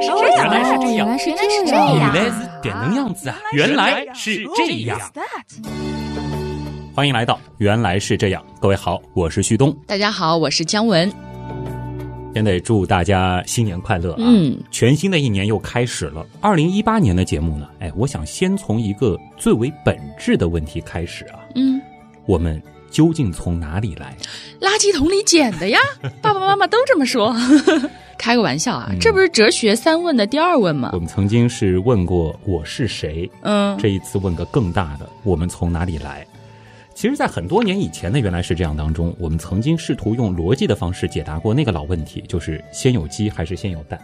来是这样，原来是这样，原来是这样，样，原来是点能样子啊！原来是这样。欢迎来到《原来是这样》，各位好，我是旭东，大家好，我是姜文。先得祝大家新年快乐啊！嗯，全新的一年又开始了。二零一八年的节目呢，哎，我想先从一个最为本质的问题开始啊。嗯，我们究竟从哪里来？垃圾桶里捡的呀！爸爸妈妈都这么说。开个玩笑啊，这不是哲学三问的第二问吗我？们曾经是问过我是谁，嗯，这一次问个更大的，我们从哪里来？其实，在很多年以前的原来是这样当中，我们曾经试图用逻辑的方式解答过那个老问题，就是先有鸡还是先有蛋。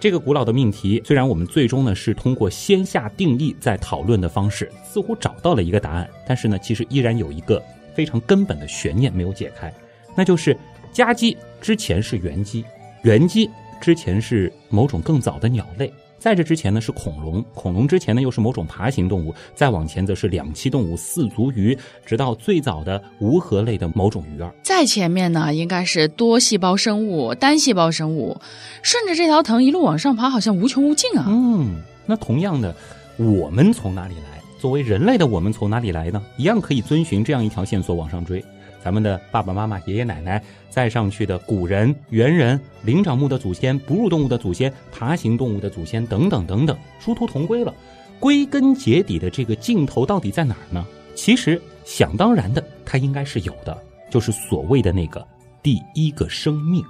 这个古老的命题，虽然我们最终呢是通过先下定义再讨论的方式，似乎找到了一个答案，但是呢，其实依然有一个非常根本的悬念没有解开，那就是家鸡之前是原鸡，原鸡之前是某种更早的鸟类。在这之前呢是恐龙，恐龙之前呢又是某种爬行动物，再往前则是两栖动物四足鱼，直到最早的无颌类的某种鱼儿。再前面呢，应该是多细胞生物、单细胞生物，顺着这条藤一路往上爬，好像无穷无尽啊。嗯，那同样的，我们从哪里来？作为人类的我们从哪里来呢？一样可以遵循这样一条线索往上追。咱们的爸爸妈妈、爷爷奶奶，再上去的古人、猿人、灵长目的祖先、哺乳动物的祖先、爬行动物的祖先等等等等，殊途同归了。归根结底的这个尽头到底在哪儿呢？其实想当然的，它应该是有的，就是所谓的那个第一个生命。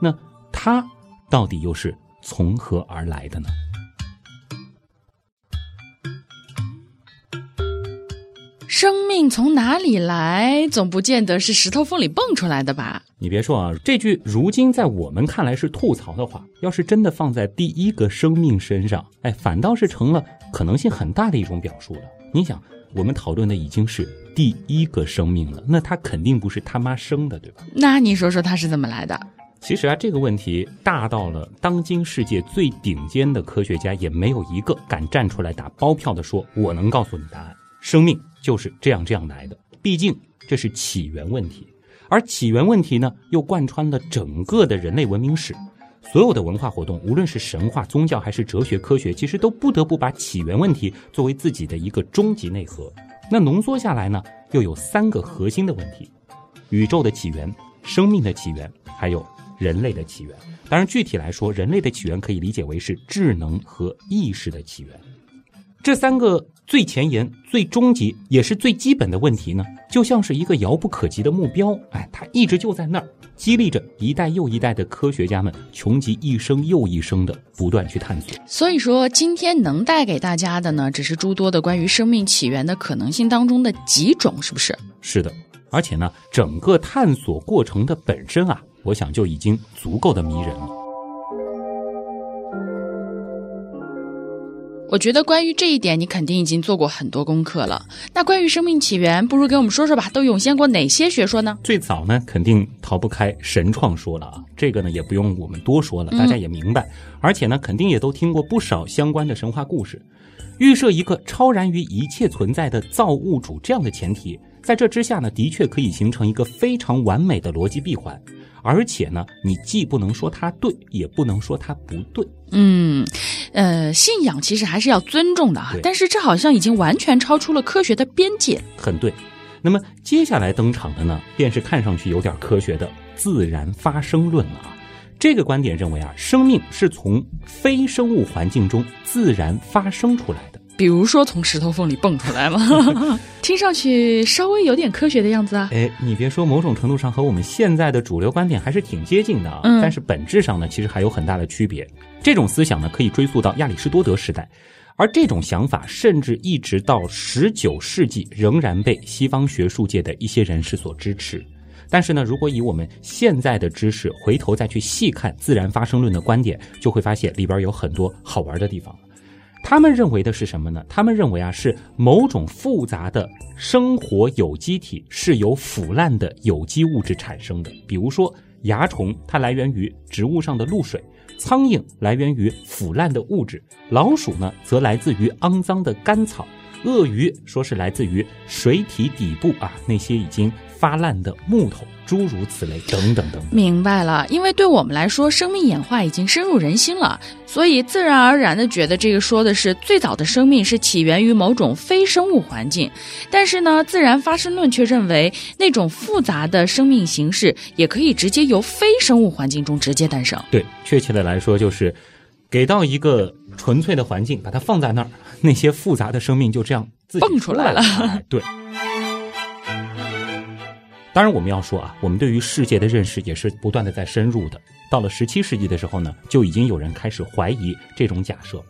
那它到底又是从何而来的呢？生命从哪里来？总不见得是石头缝里蹦出来的吧？你别说啊，这句如今在我们看来是吐槽的话，要是真的放在第一个生命身上，哎，反倒是成了可能性很大的一种表述了。你想，我们讨论的已经是第一个生命了，那它肯定不是他妈生的，对吧？那你说说它是怎么来的？其实啊，这个问题大到了当今世界最顶尖的科学家也没有一个敢站出来打包票的说，我能告诉你答案，生命就是这样这样来的。毕竟这是起源问题，而起源问题呢，又贯穿了整个的人类文明史。所有的文化活动，无论是神话、宗教还是哲学、科学，其实都不得不把起源问题作为自己的一个终极内核。那浓缩下来呢，又有三个核心的问题：宇宙的起源、生命的起源，还有人类的起源。当然，具体来说，人类的起源可以理解为是智能和意识的起源。这三个最前沿、最终极，也是最基本的问题呢，就像是一个遥不可及的目标，哎，它一直就在那儿，激励着一代又一代的科学家们穷极一生又一生的不断去探索。所以说，今天能带给大家的呢，只是诸多的关于生命起源的可能性当中的几种，是不是？是的，而且呢，整个探索过程的本身啊，我想就已经足够的迷人了。我觉得关于这一点，你肯定已经做过很多功课了。那关于生命起源，不如给我们说说吧，都涌现过哪些学说呢？最早呢，肯定逃不开神创说了啊，这个呢也不用我们多说了，大家也明白。而且呢，肯定也都听过不少相关的神话故事，预设一个超然于一切存在的造物主这样的前提，在这之下呢，的确可以形成一个非常完美的逻辑闭环。而且呢，你既不能说它对，也不能说它不对。嗯，呃，信仰其实还是要尊重的啊，但是这好像已经完全超出了科学的边界。很对。那么接下来登场的呢，便是看上去有点科学的自然发生论了啊。这个观点认为啊，生命是从非生物环境中自然发生出来的。比如说从石头缝里蹦出来吗，听上去稍微有点科学的样子啊。哎，你别说，某种程度上和我们现在的主流观点还是挺接近的啊。嗯但是本质上呢，其实还有很大的区别。这种思想呢，可以追溯到亚里士多德时代，而这种想法甚至一直到十九世纪，仍然被西方学术界的一些人士所支持。但是呢，如果以我们现在的知识回头再去细看自然发生论的观点，就会发现里边有很多好玩的地方。他们认为的是什么呢？他们认为啊，是某种复杂的生活有机体是由腐烂的有机物质产生的。比如说，蚜虫它来源于植物上的露水，苍蝇来源于腐烂的物质，老鼠呢则来自于肮脏的干草。鳄鱼说是来自于水体底部啊那些已经发烂的木头，诸如此类，等等等等。明白了，因为对我们来说，生命演化已经深入人心了，所以自然而然的觉得这个说的是最早的生命是起源于某种非生物环境。但是呢，自然发生论却认为那种复杂的生命形式也可以直接由非生物环境中直接诞生。对，确切的来说就是给到一个纯粹的环境，把它放在那儿，那些复杂的生命就这样蹦出来了哎对。当然，我们要说啊，我们对于世界的认识也是不断的在深入的。到了十七世纪的时候呢，就已经有人开始怀疑这种假设。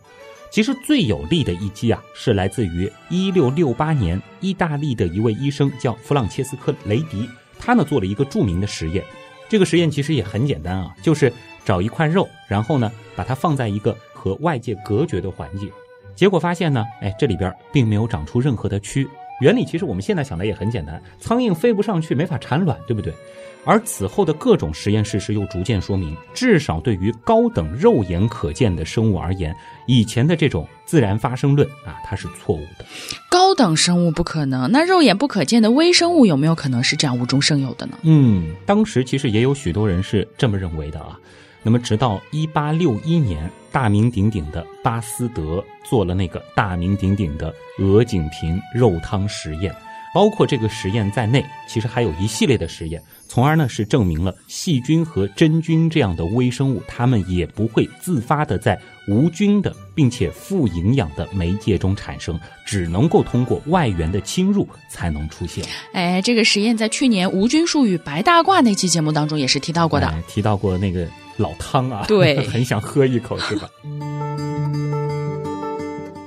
其实最有力的一击啊，是来自于一六六八年意大利的一位医生叫弗朗切斯科·雷迪，他呢做了一个著名的实验。这个实验其实也很简单啊，就是找一块肉，然后呢把它放在一个和外界隔绝的环境，结果发现呢，哎，这里边并没有长出任何的蛆。原理其实我们现在想的也很简单，苍蝇飞不上去，没法产卵，对不对？而此后的各种实验事实又逐渐说明，至少对于高等肉眼可见的生物而言，以前的这种自然发生论啊，它是错误的。高等生物不可能，那肉眼不可见的微生物有没有可能是这样无中生有的呢？嗯，当时其实也有许多人是这么认为的啊。那么，直到一八六一年，大名鼎鼎的巴斯德做了那个大名鼎鼎的鹅颈瓶肉汤实验，包括这个实验在内，其实还有一系列的实验，从而呢是证明了细菌和真菌这样的微生物，它们也不会自发的在无菌的并且富营养的媒介中产生，只能够通过外源的侵入才能出现。哎，这个实验在去年无菌术与白大褂那期节目当中也是提到过的。哎提到过那个老汤啊，对 很想喝一口，是吧？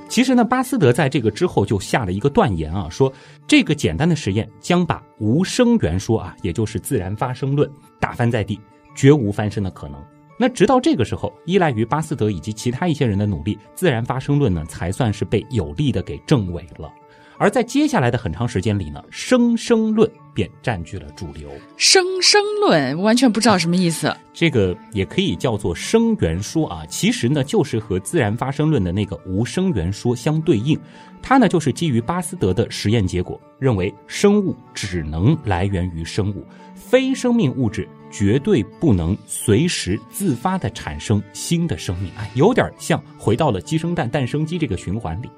其实呢，巴斯德在这个之后就下了一个断言啊，说这个简单的实验将把无生源说啊，也就是自然发生论打翻在地，绝无翻身的可能。那直到这个时候，依赖于巴斯德以及其他一些人的努力，自然发生论呢才算是被有力的给证伪了。而在接下来的很长时间里呢，生生论便占据了主流。生生论完全不知道什么意思。这个也可以叫做生源说啊，其实呢就是和自然发生论的那个无生源说相对应。它呢就是基于巴斯德的实验结果，认为生物只能来源于生物，非生命物质绝对不能随时自发的产生新的生命。哎，有点像回到了鸡生蛋，蛋生鸡这个循环里。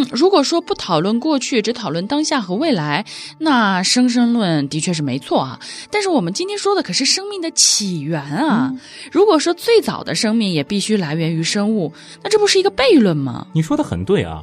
嗯，如果说不讨论过去，只讨论当下和未来，那生生论的确是没错啊。但是我们今天说的可是生命的起源啊。如果说最早的生命也必须来源于生物，那这不是一个悖论吗？你说的很对啊，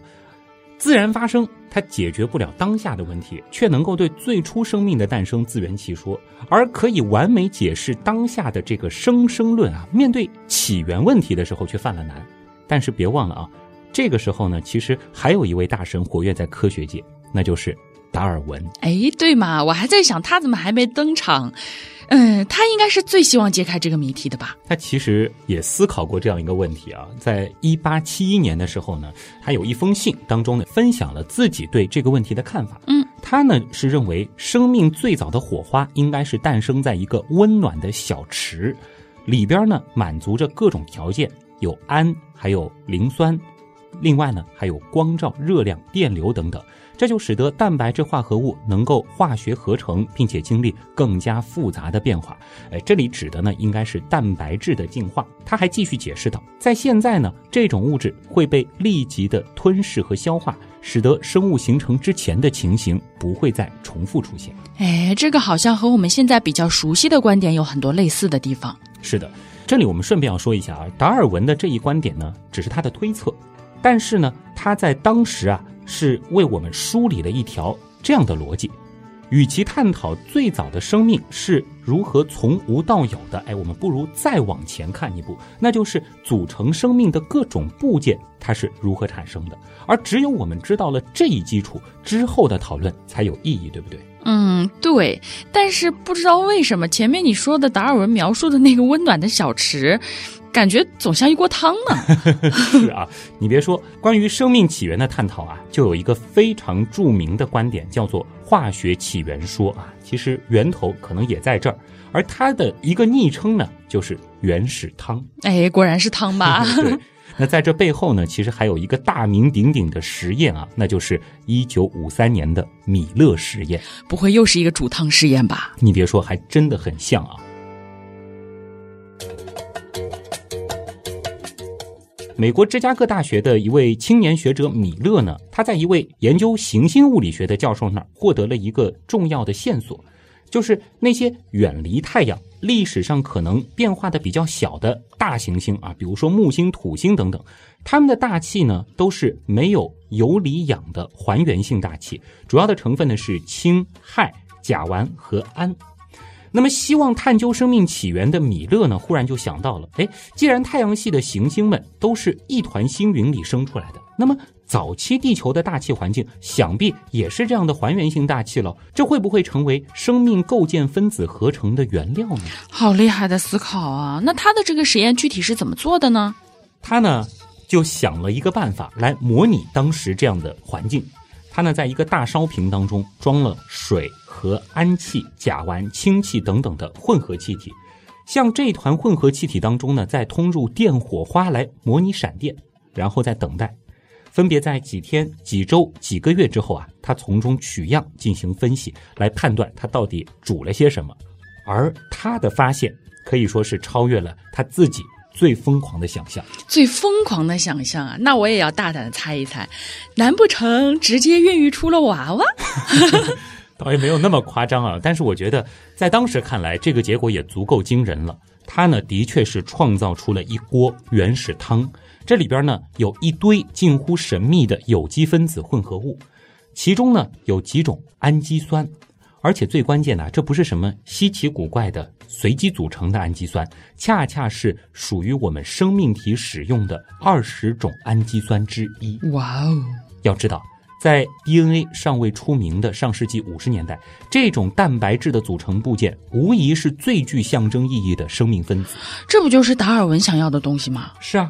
自然发生它解决不了当下的问题，却能够对最初生命的诞生自圆其说，而可以完美解释当下的这个生生论啊。面对起源问题的时候，却犯了难。但是别忘了啊，这个时候呢，其实还有一位大神活跃在科学界，那就是达尔文。哎，对嘛，我还在想他怎么还没登场。嗯，他应该是最希望揭开这个谜题的吧？他其实也思考过这样一个问题啊，在一八七一年的时候呢，他有一封信当中呢，分享了自己对这个问题的看法。嗯，他呢是认为生命最早的火花应该是诞生在一个温暖的小池，里边呢满足着各种条件，有氨，还有磷酸，另外呢还有光照、热量、电流等等。这就使得蛋白质化合物能够化学合成，并且经历更加复杂的变化。哎，这里指的呢应该是蛋白质的进化。他还继续解释道，在现在呢，这种物质会被立即的吞噬和消化，使得生物形成之前的情形不会再重复出现。哎，这个好像和我们现在比较熟悉的观点有很多类似的地方。是的，这里我们顺便要说一下啊，达尔文的这一观点呢，只是他的推测，但是呢，他在当时啊。是为我们梳理了一条这样的逻辑，与其探讨最早的生命是如何从无到有的，哎，我们不如再往前看一步，那就是组成生命的各种部件它是如何产生的。而只有我们知道了这一基础之后的讨论才有意义，对不对？嗯，对。但是不知道为什么前面你说的达尔文描述的那个温暖的小池。感觉总像一锅汤呢。是啊，你别说，关于生命起源的探讨啊，就有一个非常著名的观点，叫做化学起源说啊。其实源头可能也在这儿，而它的一个昵称呢，就是原始汤。哎，果然是汤吧？对，那在这背后呢，其实还有一个大名鼎鼎的实验啊，那就是一九五三年的米勒实验。不会又是一个煮汤实验吧？你别说，还真的很像啊。美国芝加哥大学的一位青年学者米勒呢，他在一位研究行星物理学的教授那儿获得了一个重要的线索，就是那些远离太阳、历史上可能变化的比较小的大行星啊，比如说木星、土星等等，它们的大气呢都是没有游离氧的还原性大气，主要的成分呢是氢、氦、甲烷和氨。那么，希望探究生命起源的米勒呢，忽然就想到了：哎，既然太阳系的行星们都是一团星云里生出来的，那么早期地球的大气环境想必也是这样的还原性大气了。这会不会成为生命构建分子合成的原料呢？好厉害的思考啊！那他的这个实验具体是怎么做的呢？他呢就想了一个办法来模拟当时这样的环境。他呢在一个大烧瓶当中装了水。和氨气、甲烷、氢气等等的混合气体，像这团混合气体当中呢，再通入电火花来模拟闪电，然后再等待。分别在几天、几周、几个月之后啊，他从中取样进行分析，来判断他到底煮了些什么。而他的发现可以说是超越了他自己最疯狂的想象。最疯狂的想象啊！那我也要大胆的猜一猜，难不成直接孕育出了娃娃？倒也没有那么夸张啊，但是我觉得在当时看来，这个结果也足够惊人了。他呢，的确是创造出了一锅原始汤，这里边呢有一堆近乎神秘的有机分子混合物，其中呢有几种氨基酸，而且最关键的，这不是什么稀奇古怪的随机组成的氨基酸，恰恰是属于我们生命体使用的二十种氨基酸之一。哇哦！要知道。在 DNA 尚未出名的上世纪五十年代，这种蛋白质的组成部件无疑是最具象征意义的生命分子。这不就是达尔文想要的东西吗？是啊。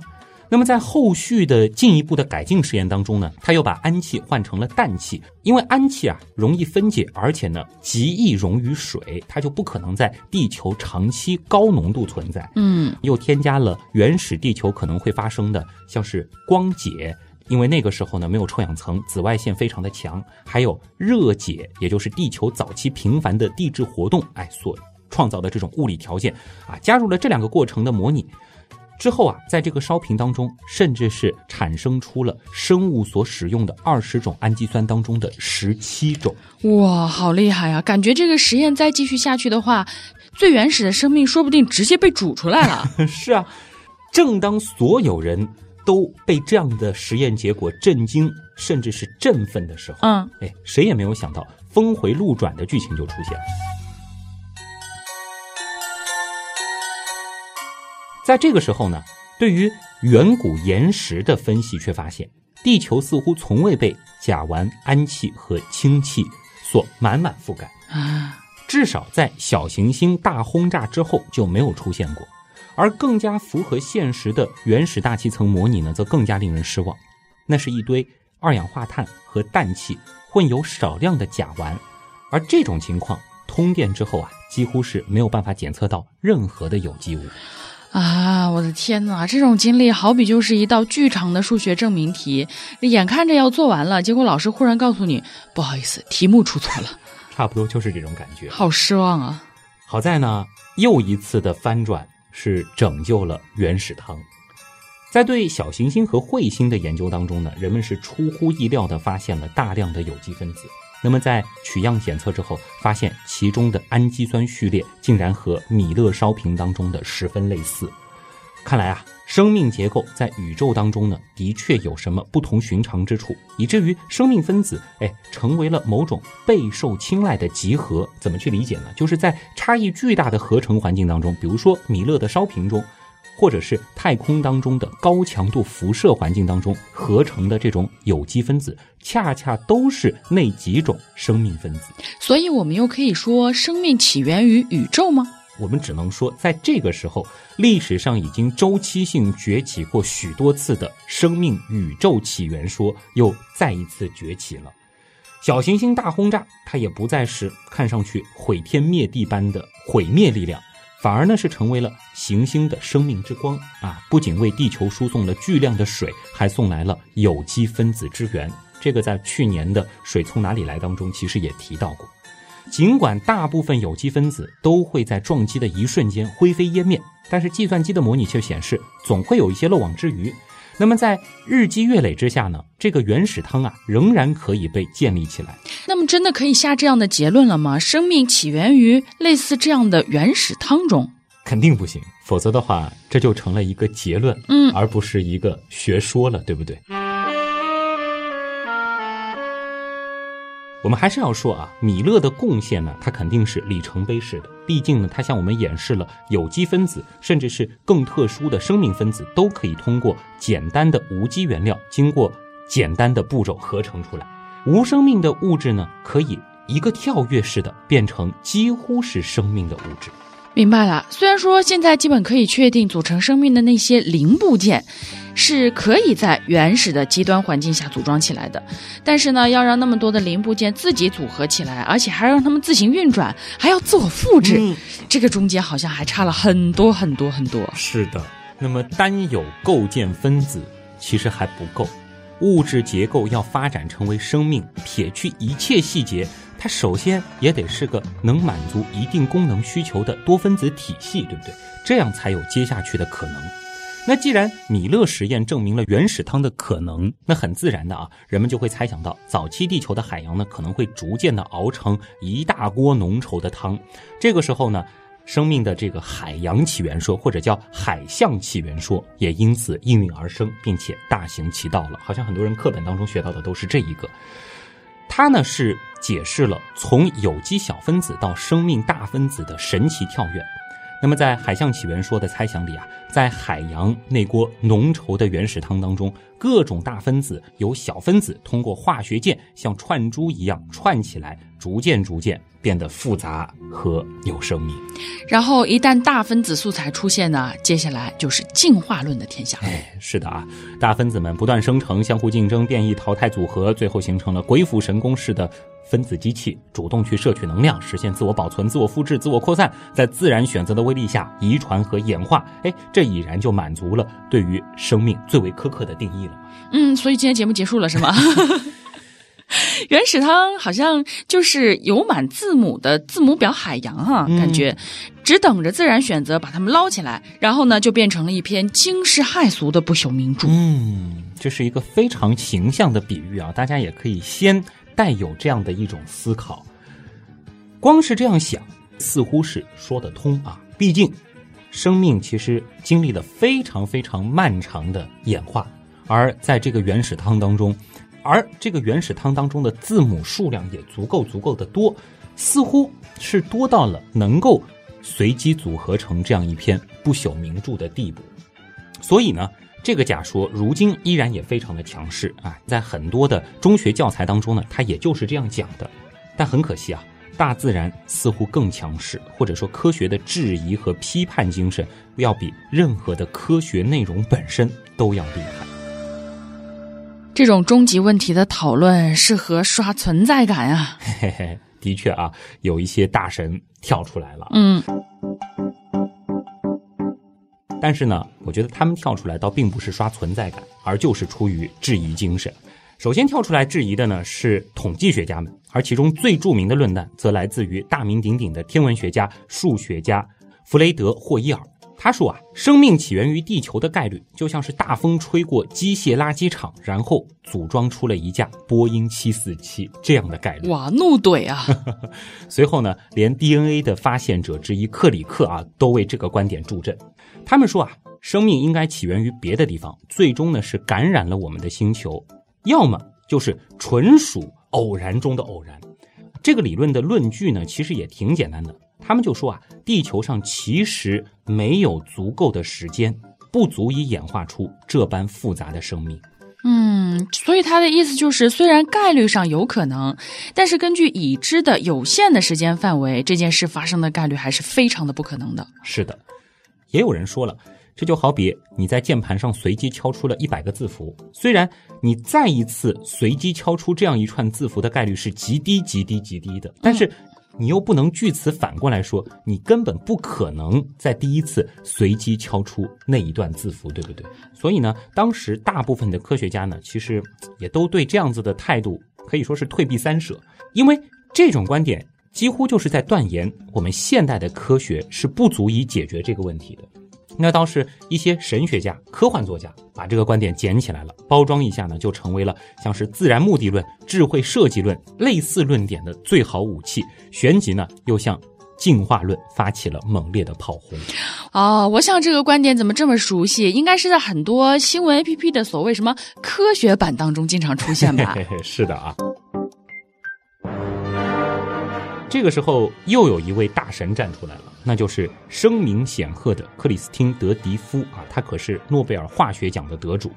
那么在后续的进一步的改进实验当中呢，他又把氨气换成了氮气，因为氨气啊容易分解，而且呢极易溶于水，它就不可能在地球长期高浓度存在。嗯，又添加了原始地球可能会发生的，像是光解。因为那个时候呢，没有臭氧层，紫外线非常的强，还有热解，也就是地球早期频繁的地质活动，哎，所创造的这种物理条件啊，加入了这两个过程的模拟之后啊，在这个烧瓶当中，甚至是产生出了生物所使用的二十种氨基酸当中的十七种。哇，好厉害啊！感觉这个实验再继续下去的话，最原始的生命说不定直接被煮出来了。是啊，正当所有人。都被这样的实验结果震惊，甚至是振奋的时候，嗯，哎，谁也没有想到峰回路转的剧情就出现了。在这个时候呢，对于远古岩石的分析却发现，地球似乎从未被甲烷、氨气和氢气所满满覆盖啊，至少在小行星大轰炸之后就没有出现过。而更加符合现实的原始大气层模拟呢，则更加令人失望。那是一堆二氧化碳和氮气混有少量的甲烷，而这种情况通电之后啊，几乎是没有办法检测到任何的有机物。啊，我的天哪！这种经历好比就是一道巨长的数学证明题，眼看着要做完了，结果老师忽然告诉你，不好意思，题目出错了。差不多就是这种感觉。好失望啊！好在呢，又一次的翻转。是拯救了原始汤，在对小行星和彗星的研究当中呢，人们是出乎意料的发现了大量的有机分子。那么在取样检测之后，发现其中的氨基酸序列竟然和米勒烧瓶当中的十分类似。看来啊。生命结构在宇宙当中呢，的确有什么不同寻常之处，以至于生命分子哎成为了某种备受青睐的集合。怎么去理解呢？就是在差异巨大的合成环境当中，比如说米勒的烧瓶中，或者是太空当中的高强度辐射环境当中合成的这种有机分子，恰恰都是那几种生命分子。所以，我们又可以说，生命起源于宇宙吗？我们只能说，在这个时候，历史上已经周期性崛起过许多次的生命宇宙起源说又再一次崛起了。小行星大轰炸，它也不再是看上去毁天灭地般的毁灭力量，反而呢是成为了行星的生命之光啊！不仅为地球输送了巨量的水，还送来了有机分子之源。这个在去年的《水从哪里来》当中其实也提到过。尽管大部分有机分子都会在撞击的一瞬间灰飞烟灭，但是计算机的模拟却显示，总会有一些漏网之鱼。那么在日积月累之下呢，这个原始汤啊仍然可以被建立起来。那么真的可以下这样的结论了吗？生命起源于类似这样的原始汤中？肯定不行，否则的话这就成了一个结论，嗯，而不是一个学说了，对不对？我们还是要说啊，米勒的贡献呢，它肯定是里程碑式的。毕竟呢，它向我们演示了有机分子，甚至是更特殊的生命分子，都可以通过简单的无机原料，经过简单的步骤合成出来。无生命的物质呢，可以一个跳跃式的变成几乎是生命的物质。明白了。虽然说现在基本可以确定组成生命的那些零部件。是可以在原始的极端环境下组装起来的，但是呢，要让那么多的零部件自己组合起来，而且还让它们自行运转，还要自我复制，这个中间好像还差了很多很多很多。是的，那么单有构建分子其实还不够，物质结构要发展成为生命，撇去一切细节，它首先也得是个能满足一定功能需求的多分子体系，对不对？这样才有接下去的可能。那既然米勒实验证明了原始汤的可能，那很自然的啊，人们就会猜想到，早期地球的海洋呢，可能会逐渐的熬成一大锅浓稠的汤。这个时候呢，生命的这个海洋起源说，或者叫海象起源说，也因此应运而生，并且大行其道了。好像很多人课本当中学到的都是这一个。它呢是解释了从有机小分子到生命大分子的神奇跳跃。那么，在海象起源说的猜想里啊，在海洋那锅浓稠的原始汤当中，各种大分子由小分子通过化学键像串珠一样串起来，逐渐逐渐变得复杂和有生命。然后，一旦大分子素材出现呢，接下来就是进化论的天下。哎，是的啊，大分子们不断生成、相互竞争、变异、淘汰、组合，最后形成了鬼斧神工式的。分子机器主动去摄取能量，实现自我保存、自我复制、自我扩散，在自然选择的威力下遗传和演化。哎，这已然就满足了对于生命最为苛刻的定义了。嗯，所以今天节目结束了是吗？原始汤好像就是有满字母的字母表海洋哈，感觉只等着自然选择把它们捞起来，然后呢就变成了一篇惊世骇俗的不朽名著。嗯，这是一个非常形象的比喻啊，大家也可以先。带有这样的一种思考，光是这样想，似乎是说得通啊。毕竟，生命其实经历了非常非常漫长的演化，而在这个原始汤当中，而这个原始汤当中的字母数量也足够足够的多，似乎是多到了能够随机组合成这样一篇不朽名著的地步。所以呢。这个假说如今依然也非常的强势啊，在很多的中学教材当中呢，它也就是这样讲的。但很可惜啊，大自然似乎更强势，或者说科学的质疑和批判精神要比任何的科学内容本身都要厉害。这种终极问题的讨论适合刷存在感啊！嘿嘿，的确啊，有一些大神跳出来了。嗯。但是呢，我觉得他们跳出来倒并不是刷存在感，而就是出于质疑精神。首先跳出来质疑的呢是统计学家们，而其中最著名的论断则来自于大名鼎鼎的天文学家、数学家弗雷德霍伊尔。他说啊，生命起源于地球的概率就像是大风吹过机械垃圾场，然后组装出了一架波音七四七这样的概率。哇，怒怼啊！随后呢，连 DNA 的发现者之一克里克啊，都为这个观点助阵。他们说啊，生命应该起源于别的地方，最终呢是感染了我们的星球，要么就是纯属偶然中的偶然。这个理论的论据呢，其实也挺简单的。他们就说啊，地球上其实没有足够的时间，不足以演化出这般复杂的生命。嗯，所以他的意思就是，虽然概率上有可能，但是根据已知的有限的时间范围，这件事发生的概率还是非常的不可能的。是的。也有人说了，这就好比你在键盘上随机敲出了一百个字符，虽然你再一次随机敲出这样一串字符的概率是极低、极低、极低的，但是你又不能据此反过来说，你根本不可能在第一次随机敲出那一段字符，对不对？所以呢，当时大部分的科学家呢，其实也都对这样子的态度可以说是退避三舍，因为这种观点几乎就是在断言我们现代的科学是不足以解决这个问题的。那倒是一些神学家、科幻作家把这个观点捡起来了，包装一下呢，就成为了像是自然目的论、智慧设计论类似论点的最好武器。旋即呢，又向进化论发起了猛烈的炮轰。哦，我想这个观点怎么这么熟悉？应该是在很多新闻 APP 的所谓什么科学版当中经常出现吧？是的啊。这个时候，又有一位大神站出来了，那就是声名显赫的克里斯汀·德迪夫啊，他可是诺贝尔化学奖的得主。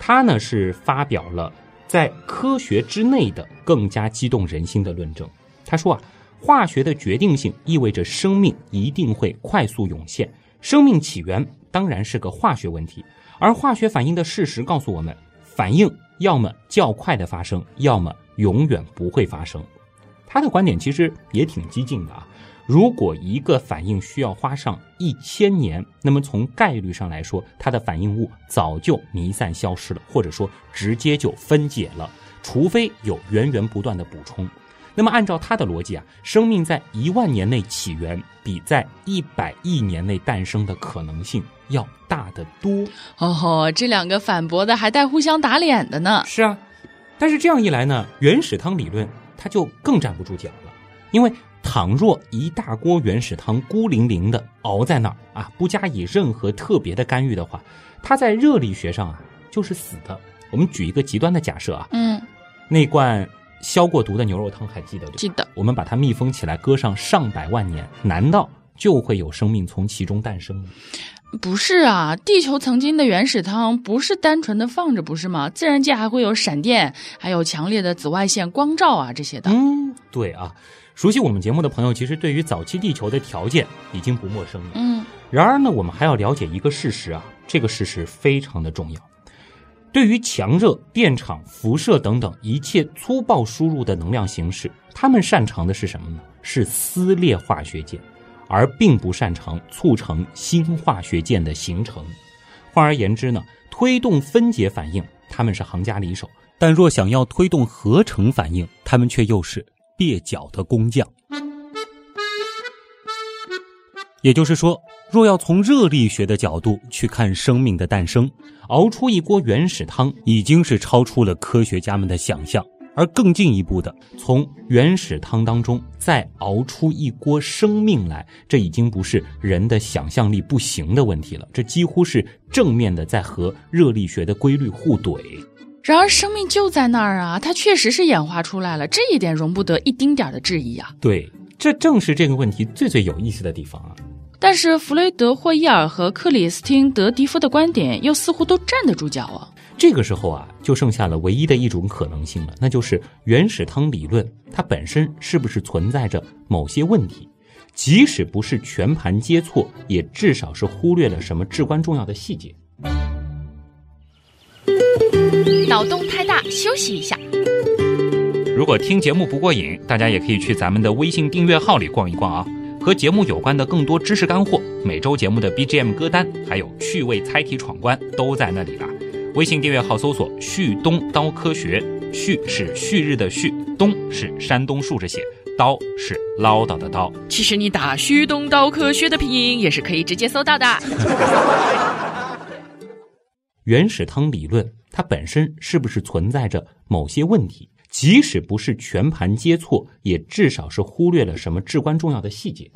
他呢是发表了在科学之内的更加激动人心的论证。他说啊，化学的决定性意味着生命一定会快速涌现，生命起源当然是个化学问题，而化学反应的事实告诉我们，反应要么较快的发生，要么永远不会发生。他的观点其实也挺激进的啊！如果一个反应需要花上一千年，那么从概率上来说，它的反应物早就弥散消失了，或者说直接就分解了，除非有源源不断的补充。那么按照他的逻辑啊，生命在一万年内起源，比在一百亿年内诞生的可能性要大得多。哦吼，这两个反驳的还带互相打脸的呢。是啊，但是这样一来呢，原始汤理论。它就更站不住脚了，因为倘若一大锅原始汤孤零零的熬在那儿啊，不加以任何特别的干预的话，它在热力学上啊就是死的。我们举一个极端的假设啊，嗯，那罐消过毒的牛肉汤还记得对记得。我们把它密封起来，搁上上百万年，难道就会有生命从其中诞生吗？不是啊，地球曾经的原始汤不是单纯的放着，不是吗？自然界还会有闪电，还有强烈的紫外线光照啊这些的。嗯，对啊，熟悉我们节目的朋友，其实对于早期地球的条件已经不陌生了。嗯，然而呢，我们还要了解一个事实啊，这个事实非常的重要。对于强热、电场、辐射等等一切粗暴输入的能量形式，他们擅长的是什么呢？是撕裂化学键。而并不擅长促成新化学键的形成。换而言之呢，推动分解反应，他们是行家里手；但若想要推动合成反应，他们却又是蹩脚的工匠。也就是说，若要从热力学的角度去看生命的诞生，熬出一锅原始汤，已经是超出了科学家们的想象。而更进一步的，从原始汤当中再熬出一锅生命来，这已经不是人的想象力不行的问题了，这几乎是正面的在和热力学的规律互怼。然而，生命就在那儿啊，它确实是演化出来了，这一点容不得一丁点的质疑啊。对，这正是这个问题最最有意思的地方啊。但是，弗雷德·霍伊尔和克里斯汀·德迪夫的观点又似乎都站得住脚啊。这个时候啊，就剩下了唯一的一种可能性了，那就是原始汤理论它本身是不是存在着某些问题？即使不是全盘皆错，也至少是忽略了什么至关重要的细节。脑洞太大，休息一下。如果听节目不过瘾，大家也可以去咱们的微信订阅号里逛一逛啊，和节目有关的更多知识干货、每周节目的 BGM 歌单，还有趣味猜题闯关都在那里了。微信订阅号搜索“旭东刀科学”，旭是旭日的旭，东是山东竖着写，刀是唠叨的刀。其实你打“旭东刀科学”的拼音也是可以直接搜到的。原始汤理论它本身是不是存在着某些问题？即使不是全盘皆错，也至少是忽略了什么至关重要的细节。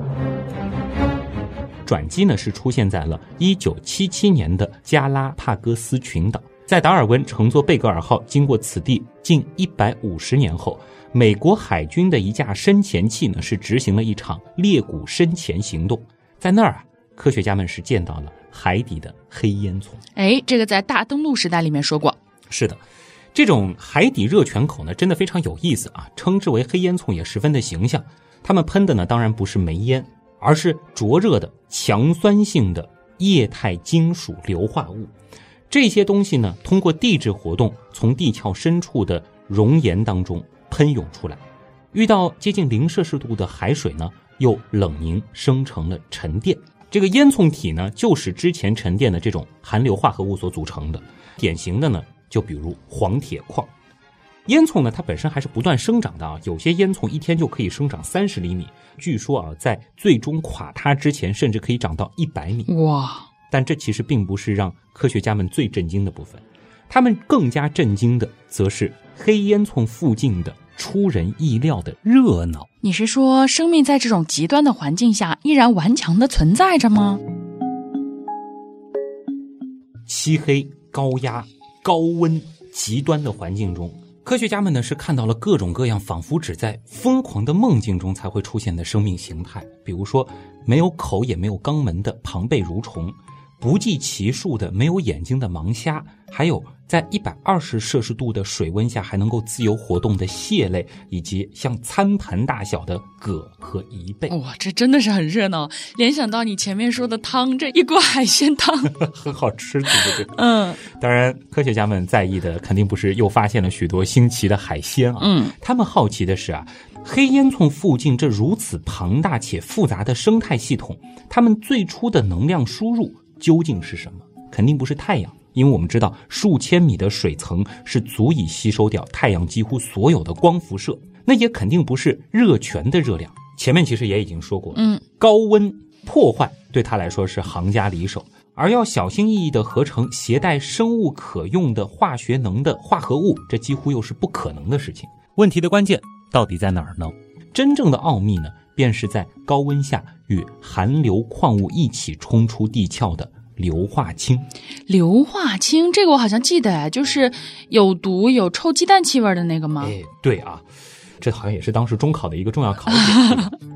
转机呢是出现在了1977年的加拉帕戈斯群岛。在达尔文乘坐贝格尔号经过此地近一百五十年后，美国海军的一架深潜器呢是执行了一场猎谷深潜行动。在那儿啊，科学家们是见到了海底的黑烟囱。哎，这个在大登陆时代里面说过。是的，这种海底热泉口呢，真的非常有意思啊，称之为黑烟囱也十分的形象。他们喷的呢，当然不是煤烟，而是灼热的强酸性的液态金属硫化物。这些东西呢，通过地质活动从地壳深处的熔岩当中喷涌出来，遇到接近零摄氏度的海水呢，又冷凝生成了沉淀。这个烟囱体呢，就是之前沉淀的这种含硫化合物所组成的。典型的呢，就比如黄铁矿。烟囱呢，它本身还是不断生长的啊，有些烟囱一天就可以生长三十厘米。据说啊，在最终垮塌之前，甚至可以长到一百米。哇！但这其实并不是让科学家们最震惊的部分，他们更加震惊的，则是黑烟囱附近的出人意料的热闹。你是说，生命在这种极端的环境下依然顽强的存在着吗？漆黑、高压、高温、极端的环境中，科学家们呢是看到了各种各样仿佛只在疯狂的梦境中才会出现的生命形态，比如说没有口也没有肛门的庞贝蠕虫。不计其数的没有眼睛的盲虾，还有在一百二十摄氏度的水温下还能够自由活动的蟹类，以及像餐盘大小的蛤和贻贝。哇，这真的是很热闹！联想到你前面说的汤，这一锅海鲜汤 很好吃，对不对？嗯。当然，科学家们在意的肯定不是又发现了许多新奇的海鲜啊，嗯，他们好奇的是啊，黑烟囱附近这如此庞大且复杂的生态系统，它们最初的能量输入。究竟是什么？肯定不是太阳，因为我们知道数千米的水层是足以吸收掉太阳几乎所有的光辐射。那也肯定不是热泉的热量。前面其实也已经说过，嗯，高温破坏对它来说是行家里手，而要小心翼翼地合成携带生物可用的化学能的化合物，这几乎又是不可能的事情。问题的关键到底在哪儿呢？真正的奥秘呢？便是在高温下与含硫矿物一起冲出地壳的硫化氢。硫化氢，这个我好像记得，就是有毒、有臭鸡蛋气味的那个吗？哎，对啊，这好像也是当时中考的一个重要考点。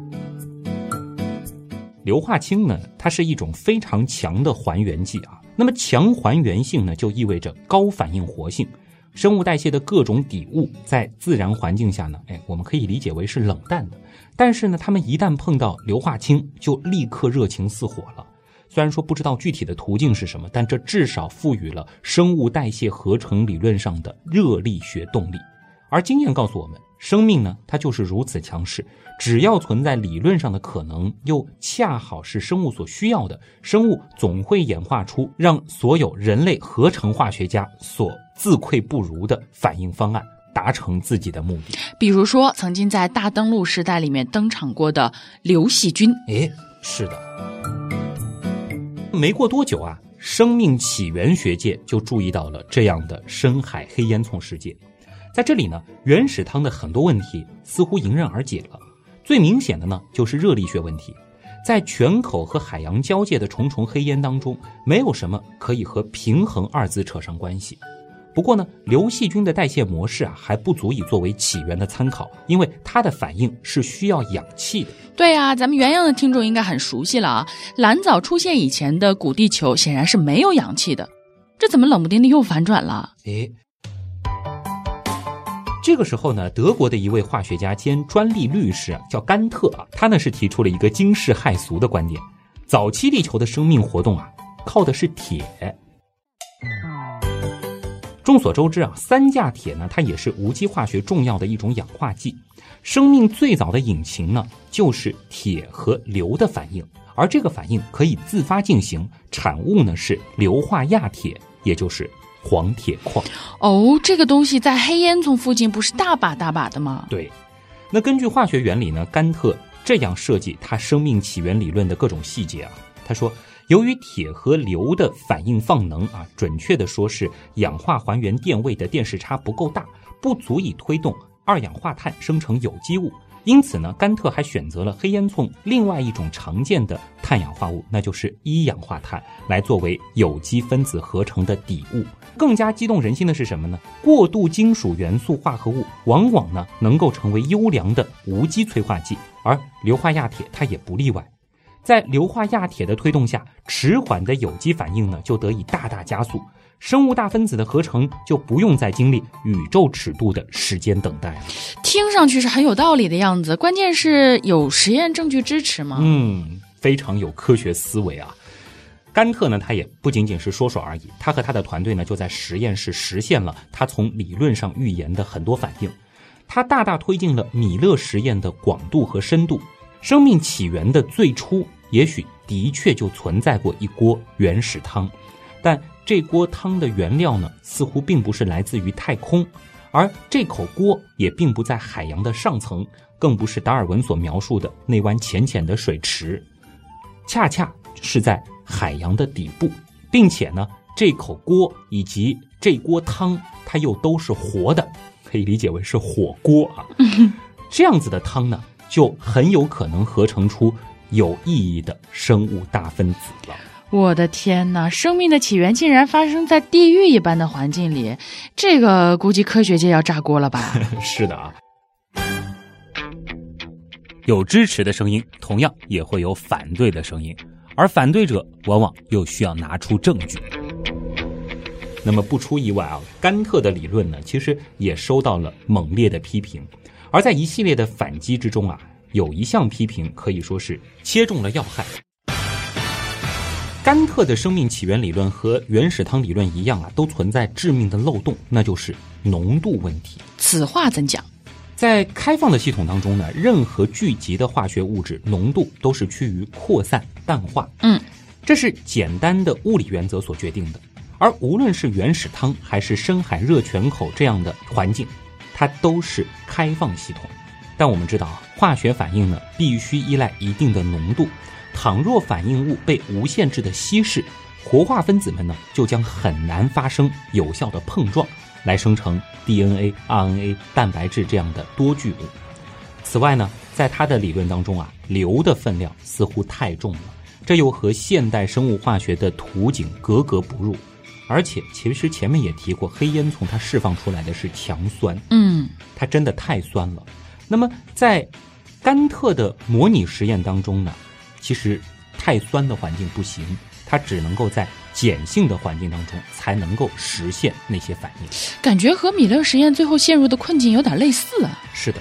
硫化氢呢，它是一种非常强的还原剂啊。那么强还原性呢，就意味着高反应活性。生物代谢的各种底物在自然环境下呢，哎，我们可以理解为是冷淡的。但是呢，他们一旦碰到硫化氢，就立刻热情似火了。虽然说不知道具体的途径是什么，但这至少赋予了生物代谢合成理论上的热力学动力。而经验告诉我们，生命呢，它就是如此强势。只要存在理论上的可能，又恰好是生物所需要的，生物总会演化出让所有人类合成化学家所自愧不如的反应方案。达成自己的目的，比如说曾经在大登陆时代里面登场过的刘细菌。哎，是的。没过多久啊，生命起源学界就注意到了这样的深海黑烟囱世界。在这里呢，原始汤的很多问题似乎迎刃而解了。最明显的呢，就是热力学问题。在泉口和海洋交界的重重黑烟当中，没有什么可以和平衡二字扯上关系。不过呢，硫细菌的代谢模式啊还不足以作为起源的参考，因为它的反应是需要氧气的。对啊，咱们原样的听众应该很熟悉了啊。蓝藻出现以前的古地球显然是没有氧气的，这怎么冷不丁的又反转了？诶，这个时候呢，德国的一位化学家兼专利律师啊，叫甘特啊，他呢是提出了一个惊世骇俗的观点：早期地球的生命活动啊，靠的是铁。众所周知啊，三价铁呢，它也是无机化学重要的一种氧化剂。生命最早的引擎呢，就是铁和硫的反应，而这个反应可以自发进行，产物呢是硫化亚铁，也就是黄铁矿。哦，这个东西在黑烟囱附近不是大把大把的吗？对。那根据化学原理呢，甘特这样设计他生命起源理论的各种细节啊，他说。由于铁和硫的反应放能啊，准确的说是氧化还原电位的电势差不够大，不足以推动二氧化碳生成有机物。因此呢，甘特还选择了黑烟囱另外一种常见的碳氧化物，那就是一氧化碳，来作为有机分子合成的底物。更加激动人心的是什么呢？过渡金属元素化合物往往呢能够成为优良的无机催化剂，而硫化亚铁它也不例外。在硫化亚铁的推动下，迟缓的有机反应呢就得以大大加速，生物大分子的合成就不用再经历宇宙尺度的时间等待了。听上去是很有道理的样子，关键是有实验证据支持吗？嗯，非常有科学思维啊。甘特呢，他也不仅仅是说说而已，他和他的团队呢就在实验室实现了他从理论上预言的很多反应。他大大推进了米勒实验的广度和深度。生命起源的最初，也许的确就存在过一锅原始汤，但这锅汤的原料呢，似乎并不是来自于太空，而这口锅也并不在海洋的上层，更不是达尔文所描述的那湾浅浅的水池，恰恰是在海洋的底部，并且呢，这口锅以及这锅汤，它又都是活的，可以理解为是火锅啊。这样子的汤呢？就很有可能合成出有意义的生物大分子了。我的天哪！生命的起源竟然发生在地狱一般的环境里，这个估计科学界要炸锅了吧？是的啊。有支持的声音，同样也会有反对的声音，而反对者往往又需要拿出证据。那么不出意外啊，甘特的理论呢，其实也收到了猛烈的批评。而在一系列的反击之中啊，有一项批评可以说是切中了要害。甘特的生命起源理论和原始汤理论一样啊，都存在致命的漏洞，那就是浓度问题。此话怎讲？在开放的系统当中呢，任何聚集的化学物质浓度都是趋于扩散淡化。嗯，这是简单的物理原则所决定的。而无论是原始汤还是深海热泉口这样的环境。它都是开放系统，但我们知道啊，化学反应呢必须依赖一定的浓度。倘若反应物被无限制的稀释，活化分子们呢就将很难发生有效的碰撞，来生成 DNA、RNA、蛋白质这样的多聚物。此外呢，在他的理论当中啊，硫的分量似乎太重了，这又和现代生物化学的图景格格不入。而且，其实前面也提过，黑烟囱它释放出来的是强酸，嗯，它真的太酸了。那么，在甘特的模拟实验当中呢，其实太酸的环境不行，它只能够在碱性的环境当中才能够实现那些反应。感觉和米勒实验最后陷入的困境有点类似啊。是的，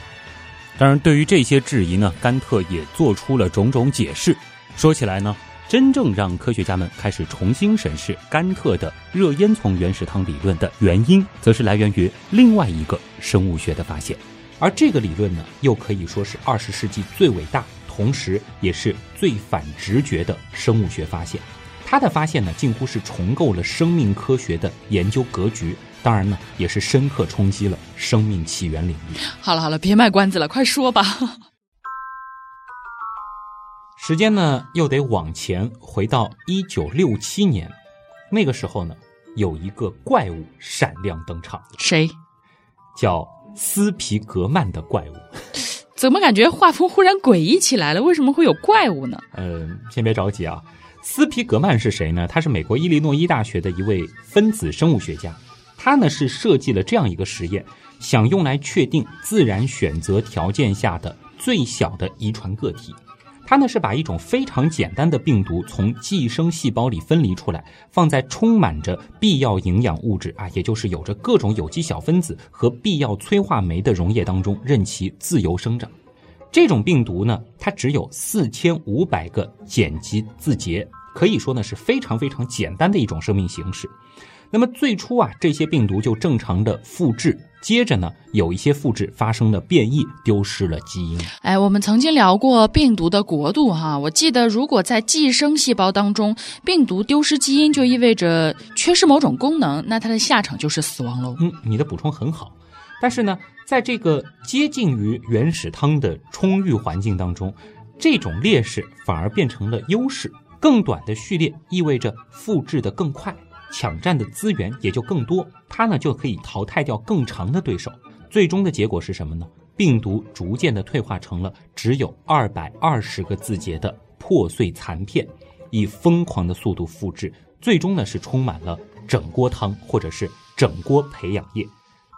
当然，对于这些质疑呢，甘特也做出了种种解释。说起来呢。真正让科学家们开始重新审视甘特的热烟囱原始汤理论的原因，则是来源于另外一个生物学的发现，而这个理论呢，又可以说是二十世纪最伟大，同时也是最反直觉的生物学发现。他的发现呢，近乎是重构了生命科学的研究格局，当然呢，也是深刻冲击了生命起源领域。好了好了，别卖关子了，快说吧。时间呢，又得往前回到一九六七年，那个时候呢，有一个怪物闪亮登场。谁？叫斯皮格曼的怪物。怎么感觉画风忽然诡异起来了？为什么会有怪物呢？嗯，先别着急啊。斯皮格曼是谁呢？他是美国伊利诺伊大学的一位分子生物学家。他呢是设计了这样一个实验，想用来确定自然选择条件下的最小的遗传个体。它呢是把一种非常简单的病毒从寄生细胞里分离出来，放在充满着必要营养物质啊，也就是有着各种有机小分子和必要催化酶的溶液当中，任其自由生长。这种病毒呢，它只有四千五百个碱基字节，可以说呢是非常非常简单的一种生命形式。那么最初啊，这些病毒就正常的复制。接着呢，有一些复制发生了变异，丢失了基因。哎，我们曾经聊过病毒的国度哈，我记得如果在寄生细胞当中，病毒丢失基因就意味着缺失某种功能，那它的下场就是死亡喽。嗯，你的补充很好，但是呢，在这个接近于原始汤的充裕环境当中，这种劣势反而变成了优势。更短的序列意味着复制的更快。抢占的资源也就更多，它呢就可以淘汰掉更长的对手。最终的结果是什么呢？病毒逐渐的退化成了只有二百二十个字节的破碎残片，以疯狂的速度复制，最终呢是充满了整锅汤或者是整锅培养液。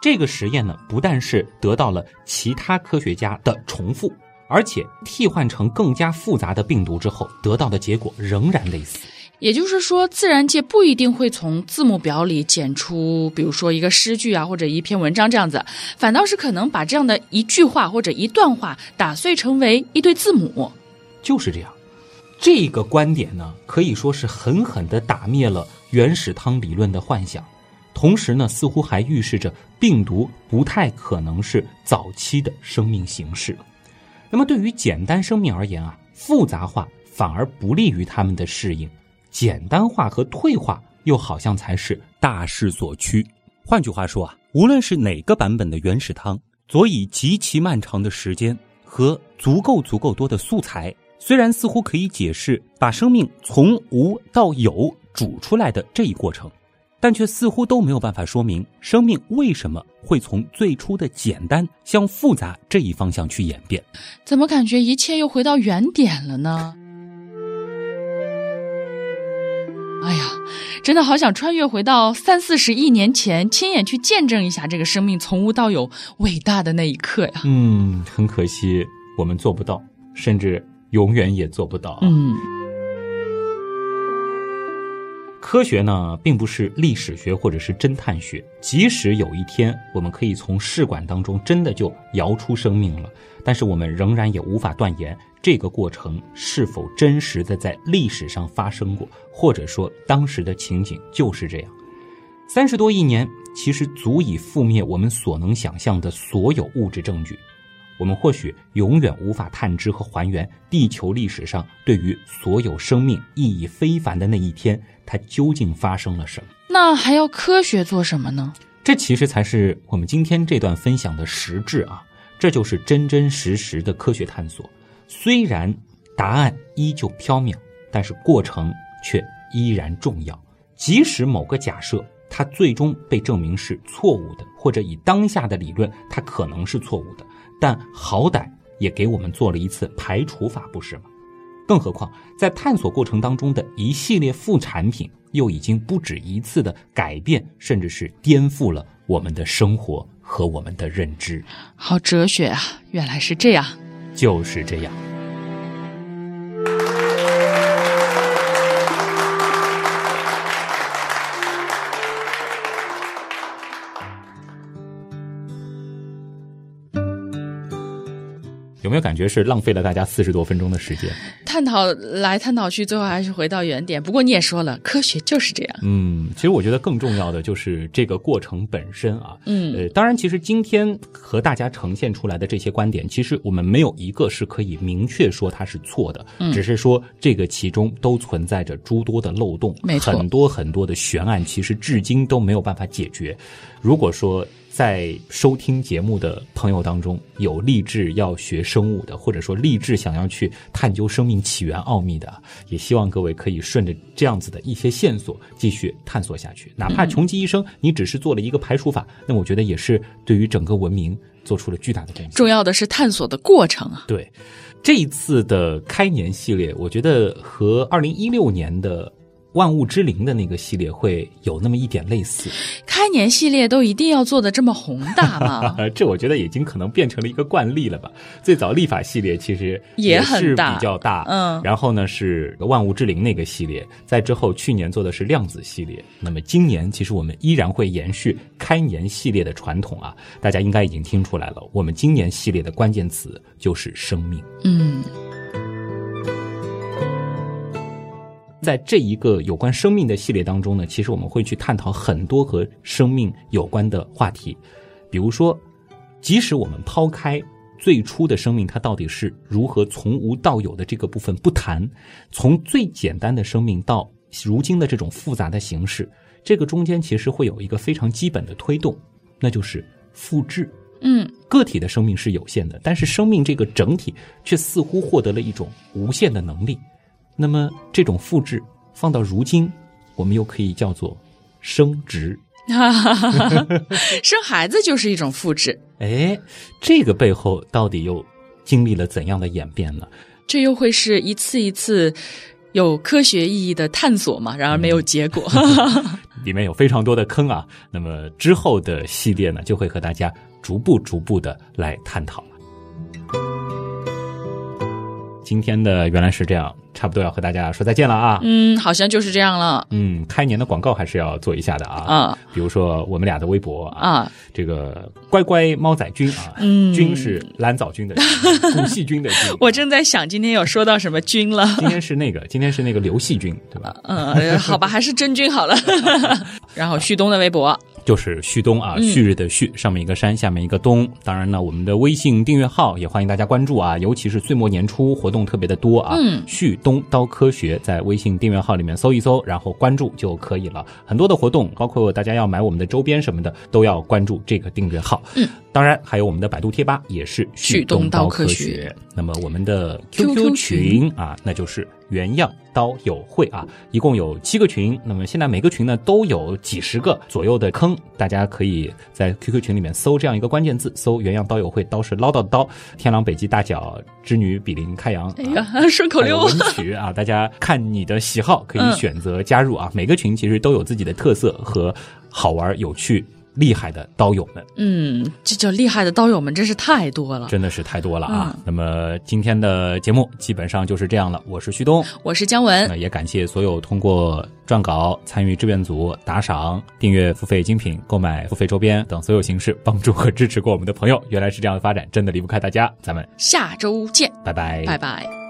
这个实验呢不但是得到了其他科学家的重复，而且替换成更加复杂的病毒之后，得到的结果仍然类似。也就是说，自然界不一定会从字母表里剪出，比如说一个诗句啊，或者一篇文章这样子，反倒是可能把这样的一句话或者一段话打碎成为一对字母。就是这样，这个观点呢，可以说是狠狠地打灭了原始汤理论的幻想。同时呢，似乎还预示着病毒不太可能是早期的生命形式。那么，对于简单生命而言啊，复杂化反而不利于他们的适应，简单化和退化又好像才是大势所趋。换句话说啊，无论是哪个版本的原始汤，佐以极其漫长的时间和足够足够多的素材，虽然似乎可以解释把生命从无到有煮出来的这一过程。但却似乎都没有办法说明生命为什么会从最初的简单向复杂这一方向去演变。怎么感觉一切又回到原点了呢？真的好想穿越回到三四十亿年前，亲眼去见证一下这个生命从无到有伟大的那一刻呀！嗯，很可惜我们做不到，甚至永远也做不到。嗯。科学呢，并不是历史学或者是侦探学。即使有一天我们可以从试管当中真的就摇出生命了，但是我们仍然也无法断言这个过程是否真实的在历史上发生过，或者说当时的情景就是这样。三十多亿年，其实足以覆灭我们所能想象的所有物质证据。我们或许永远无法探知和还原地球历史上对于所有生命意义非凡的那一天，它究竟发生了什么？那还要科学做什么呢？这其实才是我们今天这段分享的实质啊！这就是真真实实的科学探索。虽然答案依旧缥缈，但是过程却依然重要。即使某个假设它最终被证明是错误的，或者以当下的理论它可能是错误的。但好歹也给我们做了一次排除法，不是吗？更何况在探索过程当中的一系列副产品，又已经不止一次的改变，甚至是颠覆了我们的生活和我们的认知。好哲学啊！原来是这样，就是这样。有没有感觉是浪费了大家四十多分钟的时间？探讨来探讨去，最后还是回到原点。不过你也说了，科学就是这样。嗯，其实我觉得更重要的就是这个过程本身啊。嗯，呃，当然，其实今天和大家呈现出来的这些观点，其实我们没有一个是可以明确说它是错的，嗯只是说这个其中都存在着诸多的漏洞，没错，很多很多的悬案，其实至今都没有办法解决。如果说，在收听节目的朋友当中，有立志要学生物的，或者说立志想要去探究生命起源奥秘的，也希望各位可以顺着这样子的一些线索继续探索下去。哪怕穷极一生，你只是做了一个排除法，那我觉得也是对于整个文明做出了巨大的贡献。重要的是探索的过程啊！对，这一次的开年系列，我觉得和二零一六年的。万物之灵的那个系列会有那么一点类似，开年系列都一定要做的这么宏大吗？这我觉得已经可能变成了一个惯例了吧。最早立法系列其实也是比较大，嗯。然后呢是万物之灵那个系列，在之后去年做的是量子系列。那么今年其实我们依然会延续开年系列的传统啊。大家应该已经听出来了，我们今年系列的关键词就是生命，嗯。在这一个有关生命的系列当中呢，其实我们会去探讨很多和生命有关的话题，比如说，即使我们抛开最初的生命它到底是如何从无到有的这个部分不谈，从最简单的生命到如今的这种复杂的形式，这个中间其实会有一个非常基本的推动，那就是复制。嗯，个体的生命是有限的，但是生命这个整体却似乎获得了一种无限的能力。那么这种复制放到如今，我们又可以叫做生殖。生孩子就是一种复制。哎，这个背后到底又经历了怎样的演变呢？这又会是一次一次有科学意义的探索吗？然而没有结果，里面有非常多的坑啊。那么之后的系列呢，就会和大家逐步逐步的来探讨了。今天的原来是这样。差不多要和大家说再见了啊！嗯，好像就是这样了。嗯，开年的广告还是要做一下的啊。啊，比如说我们俩的微博啊，这个乖乖猫仔君啊，嗯，君是蓝藻君的 古细菌的菌。我正在想今天有说到什么菌了。今天是那个，今天是那个刘细菌，对吧？嗯，好吧，还是真菌好了。然后旭东的微博就是旭东啊，旭日的旭，上面一个山，下面一个东。当然呢，我们的微信订阅号也欢迎大家关注啊，尤其是岁末年初活动特别的多啊。嗯旭东刀科学在微信订阅号里面搜一搜，然后关注就可以了。很多的活动，包括大家要买我们的周边什么的，都要关注这个订阅号。嗯，当然还有我们的百度贴吧也是旭东刀科科学那么我们的 QQ 群啊，那就是原样刀友会啊，一共有七个群。那么现在每个群呢都有几十个左右的坑，大家可以在 QQ 群里面搜这样一个关键字，搜原样刀友会，刀是唠叨的刀，天狼北极大角织女比邻开阳。哎啊呀，顺口溜。文曲啊，大家看你的喜好可以嗯选择加入啊。每个群其实都有自己的特色和好玩、有趣、厉害的刀友们，嗯，这叫厉害的刀友们真是太多了。真的是太多了啊。嗯那么今天的节目基本上就是这样了。我是旭东，我是姜文那，也感谢所有通过撰稿、参与志愿组、打赏、订阅付费精品、购买付费周边等所有形式帮助和支持过我们的朋友。原来是这样的发展，真的离不开大家。咱们下周见，拜拜，拜拜。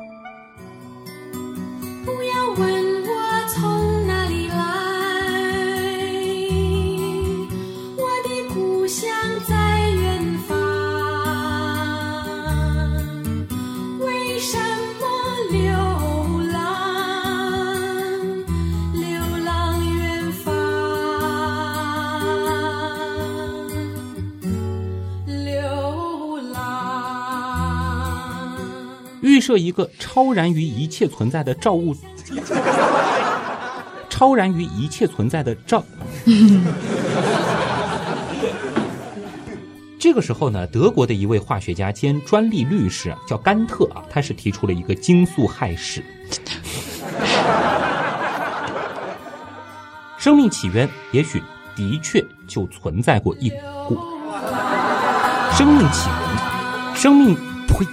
预设一个超然于一切存在的造物，超然于一切存在的造。这个时候呢，德国的一位化学家兼专利律师啊，叫甘特啊，他是提出了一个惊速害史。生命起源也许的确就存在过一股生命起源，生命呸。